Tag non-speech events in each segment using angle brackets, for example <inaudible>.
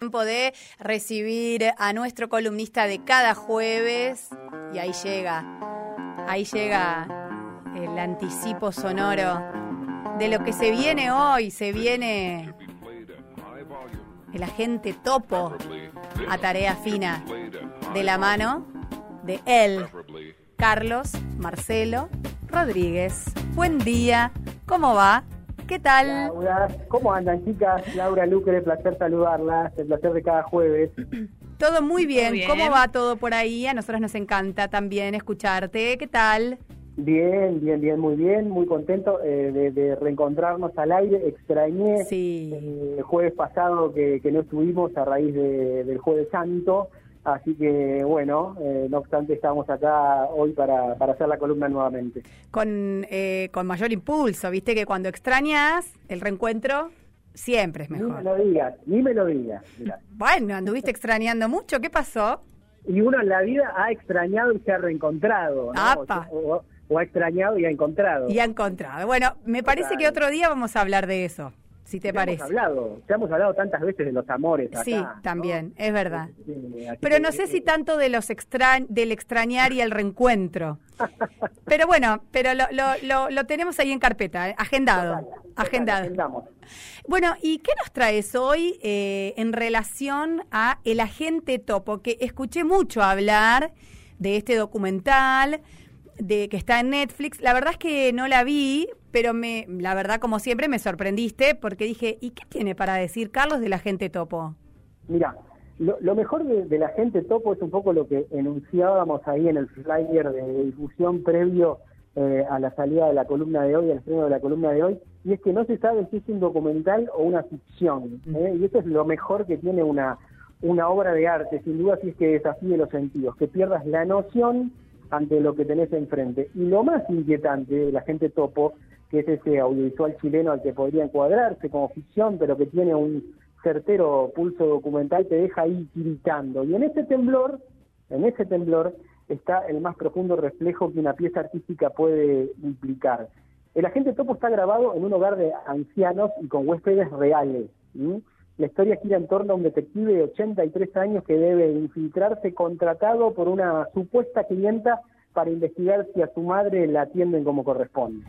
Tiempo de recibir a nuestro columnista de cada jueves y ahí llega, ahí llega el anticipo sonoro de lo que se viene hoy, se viene el agente topo a tarea fina de la mano de él, Carlos Marcelo Rodríguez. Buen día, ¿cómo va? ¿Qué tal? Laura, ¿cómo andan chicas? Laura Lucre, placer saludarlas, el placer de cada jueves. <clears throat> Todo muy bien. ¿Cómo va todo por ahí? A nosotros nos encanta también escucharte. ¿Qué tal? Bien, bien, bien, muy bien, muy contento eh, de, reencontrarnos al aire. Extrañé sí. el jueves pasado que, no estuvimos a raíz del Jueves Santo. Así que bueno, eh, no obstante estamos acá hoy para, para hacer la columna nuevamente. Con, eh, con mayor impulso, viste que cuando extrañas el reencuentro siempre es mejor. Ni me lo digas, ni me lo digas. <laughs> Bueno, anduviste extrañando mucho, ¿qué pasó? Y uno en la vida ha extrañado y se ha reencontrado. O, o, ha extrañado y ha encontrado. Y ha encontrado. Bueno, me parece que otro día vamos a hablar de eso si te parece. Hemos hablado, ya hemos hablado tantas veces de los amores. sí, también, es verdad. Pero no sé si tanto de los extra, del extrañar y el reencuentro. <laughs> pero bueno, pero lo, lo, lo, tenemos ahí en carpeta, eh, agendado. agendado. Bueno, ¿y qué nos traes hoy eh, en relación a El Agente Topo? Que escuché mucho hablar de este documental de que está en Netflix. La verdad es que no la vi, pero me, la verdad, como siempre, me sorprendiste porque dije, ¿y qué tiene para decir Carlos de la gente topo? Mira, lo, mejor de, la gente topo es un poco lo que enunciábamos ahí en el flyer de difusión previo eh, a la salida de la columna de hoy, al estreno de la columna de hoy, y es que no se sabe si es un documental o una ficción. ¿eh? Y eso es lo mejor que tiene una, una obra de arte, sin duda, si es que desafíe los sentidos, que pierdas la noción ante lo que tenés enfrente. Y lo más inquietante de la gente topo, que es ese audiovisual chileno al que podría encuadrarse como ficción, pero que tiene un certero pulso documental, te deja ahí tiritando. Y en ese temblor, en ese temblor, está el más profundo reflejo que una pieza artística puede implicar. El agente topo está grabado en un hogar de ancianos y con huéspedes reales. La historia gira en torno a un detective de 83 años que debe infiltrarse contratado por una supuesta clienta para investigar si a su madre la atienden como corresponde.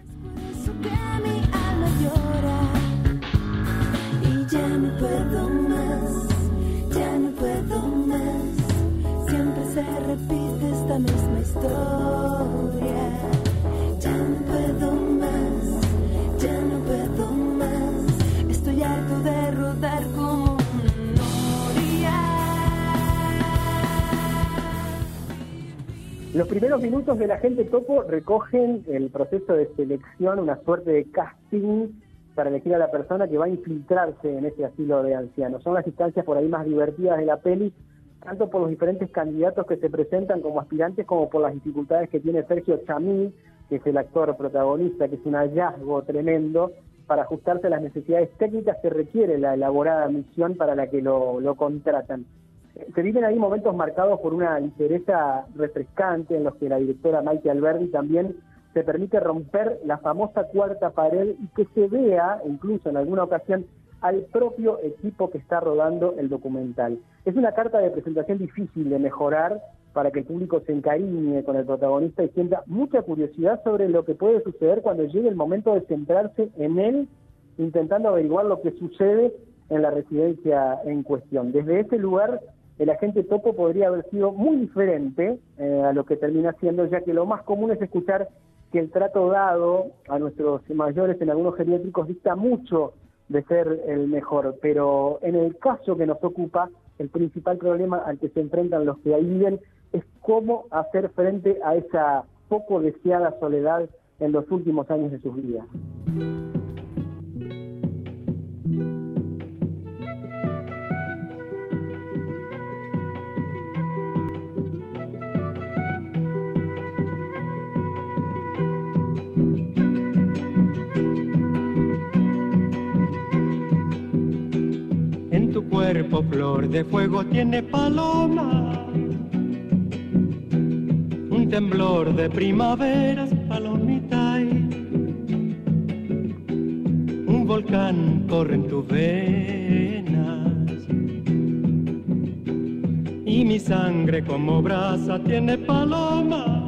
Los primeros minutos de la gente topo recogen el proceso de selección, una suerte de casting para elegir a la persona que va a infiltrarse en ese asilo de ancianos. Son las instancias por ahí más divertidas de la peli, tanto por los diferentes candidatos que se presentan como aspirantes, como por las dificultades que tiene Sergio Chamí, que es el actor protagonista, que es un hallazgo tremendo, para ajustarse a las necesidades técnicas que requiere la elaborada misión para la que lo, lo contratan se viven ahí momentos marcados por una ligereza refrescante en los que la directora Maite Alberdi también se permite romper la famosa cuarta pared y que se vea, incluso en alguna ocasión, al propio equipo que está rodando el documental. Es una carta de presentación difícil de mejorar para que el público se encariñe con el protagonista y sienta mucha curiosidad sobre lo que puede suceder cuando llegue el momento de centrarse en él, intentando averiguar lo que sucede en la residencia en cuestión. Desde ese lugar el agente topo podría haber sido muy diferente eh, a lo que termina siendo, ya que lo más común es escuchar que el trato dado a nuestros mayores en algunos geriátricos dista mucho de ser el mejor, pero en el caso que nos ocupa, el principal problema al que se enfrentan los que ahí viven es cómo hacer frente a esa poco deseada soledad en los últimos años de sus vidas. Cuerpo flor de fuego tiene paloma. Un temblor de primaveras, palomita. Un volcán corre en tus venas. y mi sangre como brasa tiene paloma.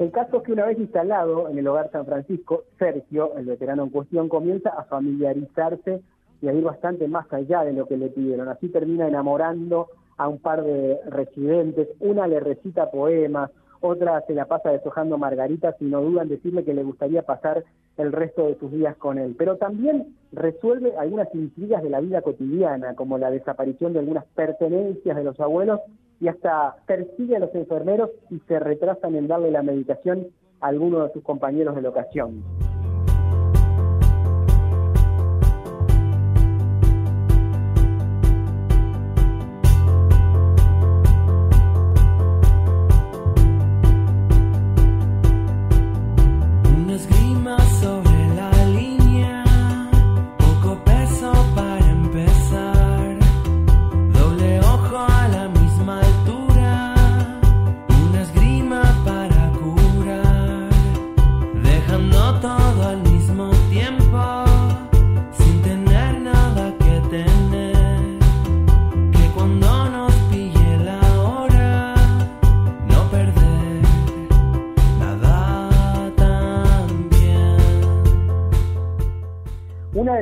El caso es que una vez instalado en el hogar San Francisco, Sergio, el veterano en cuestión, comienza a familiarizarse y a ir bastante más allá de lo que le pidieron. Así termina enamorando a un par de residentes, una le recita poemas, otra se la pasa deshojando margaritas y no dudan decirle que le gustaría pasar el resto de sus días con él. Pero también resuelve algunas intrigas de la vida cotidiana, como la desaparición de algunas pertenencias de los abuelos y hasta persigue a los enfermeros y se retrasan en darle la medicación a algunos de sus compañeros de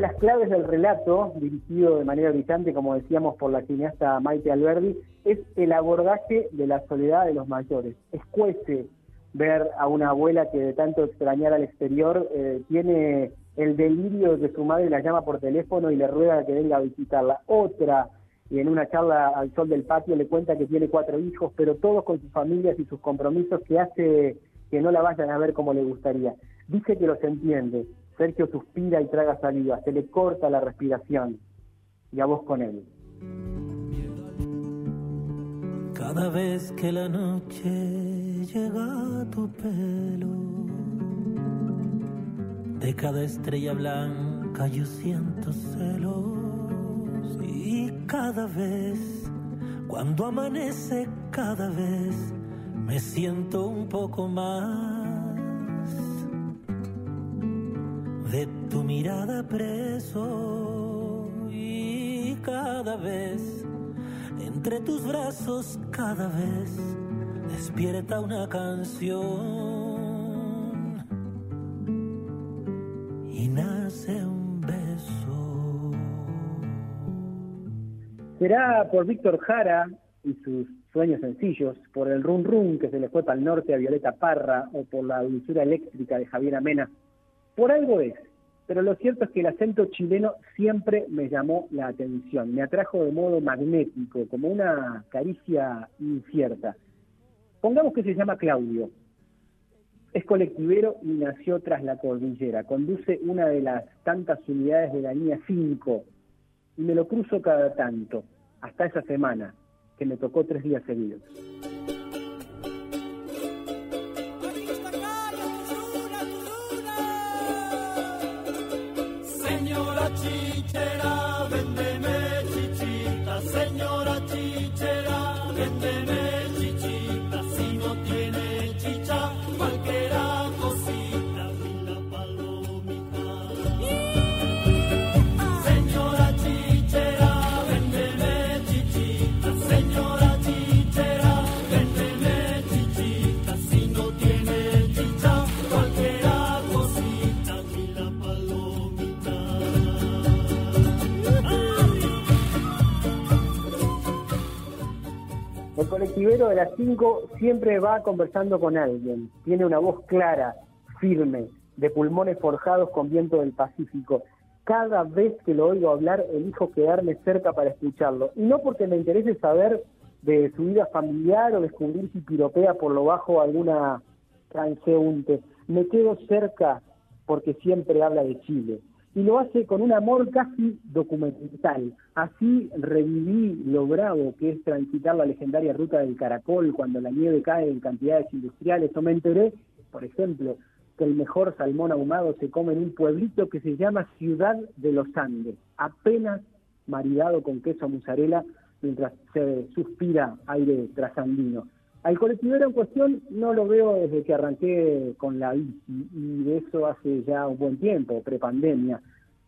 la ocasión. claves del relato, dirigido de manera brillante, como decíamos, por la cineasta Maite Alberdi, es el abordaje de la soledad de los mayores. Escuece ver a una abuela que de tanto extrañar al exterior eh, tiene el delirio de que su madre la llama por teléfono y le ruega que venga a visitarla. Otra, y en una charla al sol del patio le cuenta que tiene cuatro hijos, pero todos con sus familias y sus compromisos que hace que no la vayan a ver como le gustaría. Dice que los entiende, Sergio suspira y traga saliva, se le corta la respiración. Y a vos con él. Cada vez que la noche llega a tu pelo, de cada estrella blanca yo siento celos. Y cada vez, cuando amanece, cada vez me siento un poco más de tu mirada preso y cada vez entre tus brazos cada vez despierta una canción y nace un beso. Será por Víctor Jara y sus sueños sencillos, por el run run que se le fue para el norte a Violeta Parra o por la dulzura eléctrica de Javier Amena por algo es, pero lo cierto es que el acento chileno siempre me llamó la atención, me atrajo de modo magnético, como una caricia incierta. Pongamos que se llama Claudio. Es colectivero y nació tras la cordillera. Conduce una de las tantas unidades de la línea 5 y me lo cruzo cada tanto, hasta esa semana, que me tocó tres días seguidos. Colectivero de las 5 siempre va conversando con alguien, tiene una voz clara, firme, de pulmones forjados con viento del Pacífico. Cada vez que lo oigo hablar, elijo quedarme cerca para escucharlo. Y no porque me interese saber de su vida familiar o descubrir si piropea por lo bajo alguna transeúnte. Me quedo cerca porque siempre habla de Chile y lo hace con un amor casi documental. Así reviví lo bravo que es transitar la legendaria ruta del Caracol cuando la nieve cae en cantidades industriales. O me enteré, por ejemplo, que el mejor salmón ahumado se come en un pueblito que se llama Ciudad de los Andes, apenas maridado con queso mozzarella mientras se suspira aire trasandino. Al colectivero en cuestión no lo veo desde que arranqué con la bici, y de eso hace ya un buen tiempo, prepandemia.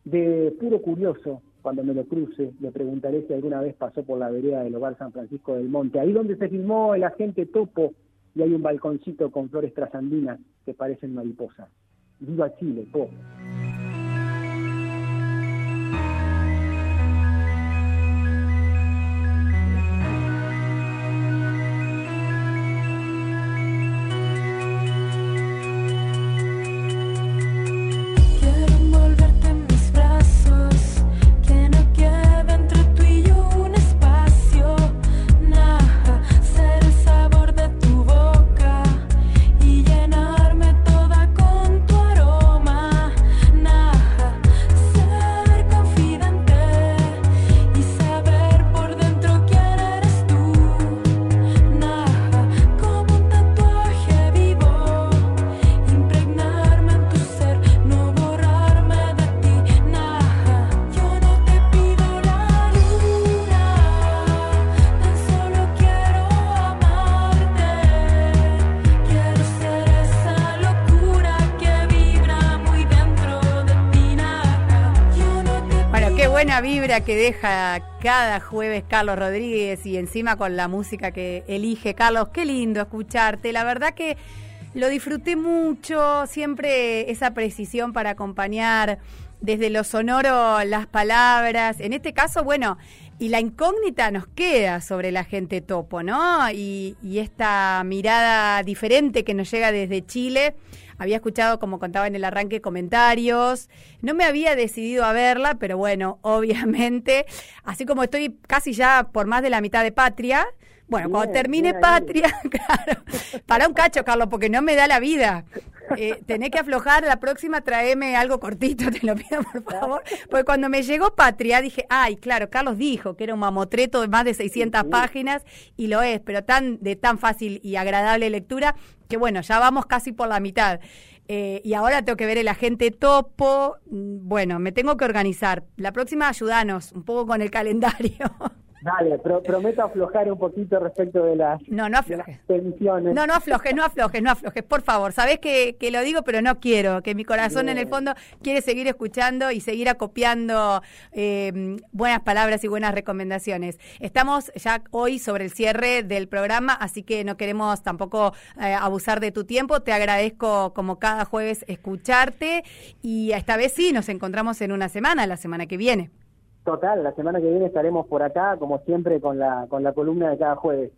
De puro curioso, Cuando me lo cruce, le preguntaré si alguna vez pasó por la vereda del hogar San Francisco del Monte, ahí donde se filmó el agente Topo, y hay un balconcito con flores trasandinas que parecen mariposas. Viva Chile, po. Vibra que deja cada jueves Carlos Rodríguez y encima con la música que elige Carlos. Qué lindo escucharte. La verdad que lo disfruté mucho, siempre esa precisión para acompañar desde lo sonoro las palabras. En este caso, bueno, y la incógnita nos queda sobre la gente topo, ¿no? Y, y esta mirada diferente que nos llega desde Chile había escuchado, como contaba en el arranque, comentarios. No me había decidido a verla, pero bueno, <laughs> obviamente, así como estoy casi ya por más de la mitad de Patria, bueno, cuando termine Patria, <laughs> claro, para un cacho, Carlos, porque no me da la vida. Eh, tenés que aflojar, la próxima traeme algo cortito, <laughs> te lo pido por favor. Porque cuando me llegó Patria dije, ay, claro, Carlos dijo que era un mamotreto de más de 600 páginas y lo es, pero tan de tan fácil y agradable lectura que bueno, ya vamos casi por la mitad. Eh, y ahora tengo que ver el agente topo. Mm, bueno, me tengo que organizar. La próxima ayudanos un poco con el calendario. <laughs> Dale, prometo aflojar un poquito respecto de las, no, no tensiones. No, no aflojes, no aflojes, no aflojes, por favor. Sabés que, que, lo digo, pero no quiero, que mi corazón en el fondo quiere seguir escuchando y seguir acopiando eh, buenas palabras y buenas recomendaciones. Estamos ya hoy sobre el cierre del programa, así que no queremos tampoco eh, abusar de tu tiempo. Te agradezco como cada jueves escucharte y esta vez sí, nos encontramos en una semana, la semana que viene. Total, la semana que viene estaremos por acá, como siempre, con la, con la columna de cada jueves.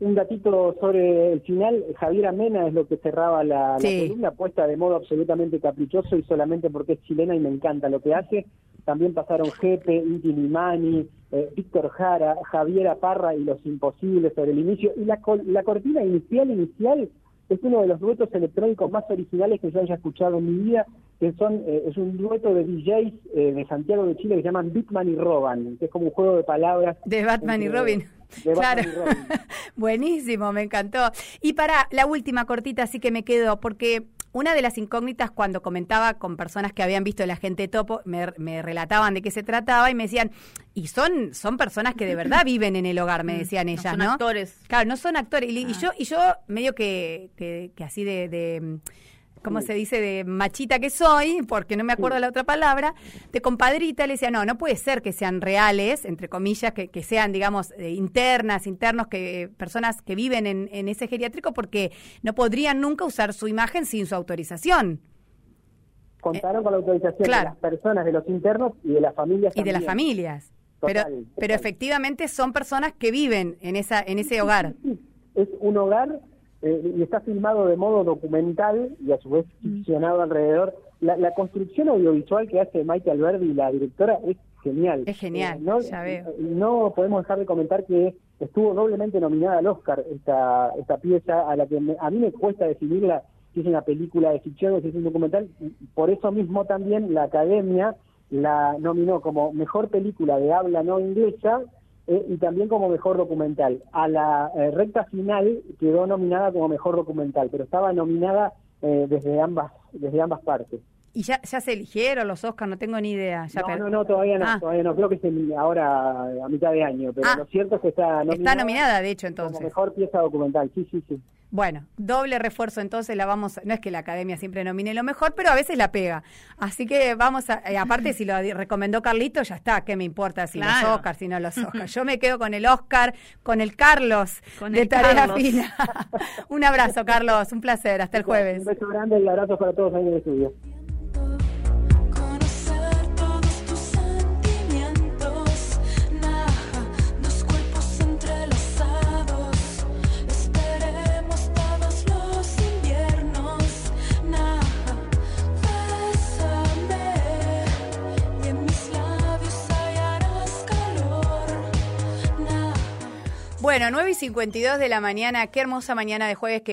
Un gatito sobre el final, Javier Amena es lo que cerraba la, columna, puesta de modo absolutamente caprichoso y solamente porque es chilena y me encanta lo que hace. También pasaron Jepe, Inti Limani, eh, Víctor Jara, Javier Aparra y Los Imposibles sobre el inicio. Y la, la cortina inicial, inicial, es uno de los duetos electrónicos más originales que yo haya escuchado en mi vida, que son eh, es un dueto de DJs eh, de Santiago de Chile que se llaman Bitman y Roban, que es como un juego de palabras. De Batman y Robin. claro. <laughs> Buenísimo, me encantó. Y para la última cortita, sí que me quedo, porque una de las incógnitas cuando comentaba con personas que habían visto el agente topo, me, relataban de qué se trataba y me decían, y son, son personas que de verdad viven en el hogar, me mm, decían ellas, ¿no? Son actores. Claro, no son actores. Y, ah. yo, y yo medio que, que, que así de ¿cómo se dice? De machita que soy, porque no me acuerdo la otra palabra, de compadrita, le decía, no, no puede ser que sean reales, entre comillas, que, que sean, digamos, eh, internas, internos, que personas que viven en, en, ese geriátrico, porque no podrían nunca usar su imagen sin su autorización. Contaron con la autorización de las personas, de los internos y de las familias. Y de las familias. pero, pero efectivamente son personas que viven en, esa, en ese hogar. Es un hogar eh, y está filmado de modo documental y a su vez mm. ficcionado alrededor. La, construcción audiovisual que hace Maite Alberdi, la directora, es genial. Es genial, eh, no, ya veo. No podemos dejar de comentar que estuvo doblemente nominada al Oscar esta, esta pieza, a la que a mí me cuesta definirla si es una película de ficción o si es un documental. Por eso mismo también la Academia la nominó como mejor película de habla no inglesa eh, y también como mejor documental. A la eh, recta final quedó nominada como mejor documental, pero estaba nominada eh, desde ambas desde ambas partes. ¿Y ya, ya se eligieron los Oscars? No tengo ni idea. Ya no, per- no, no, todavía no, Ah. todavía no. Creo que es ahora a mitad de año, pero Ah. lo cierto es que está nominada, Está nominada, de hecho, como entonces. mejor pieza documental. Sí, sí, sí. Bueno, doble refuerzo entonces la vamos, no es que la academia siempre nomine lo mejor, pero a veces la pega. Así que vamos a, eh, aparte <laughs> si lo recomendó Carlito, ya está, ¿qué me importa si Claro. los Oscars, si no los Oscars? <laughs> Yo me quedo con el Oscar, con el Carlos Con de el Tarea Carlos. Fina. <laughs> un abrazo, Carlos, un placer, hasta el jueves. Un beso grande y abrazo para todos ahí en el estudio. Bueno, 9 y 52 de la mañana, qué hermosa mañana de jueves que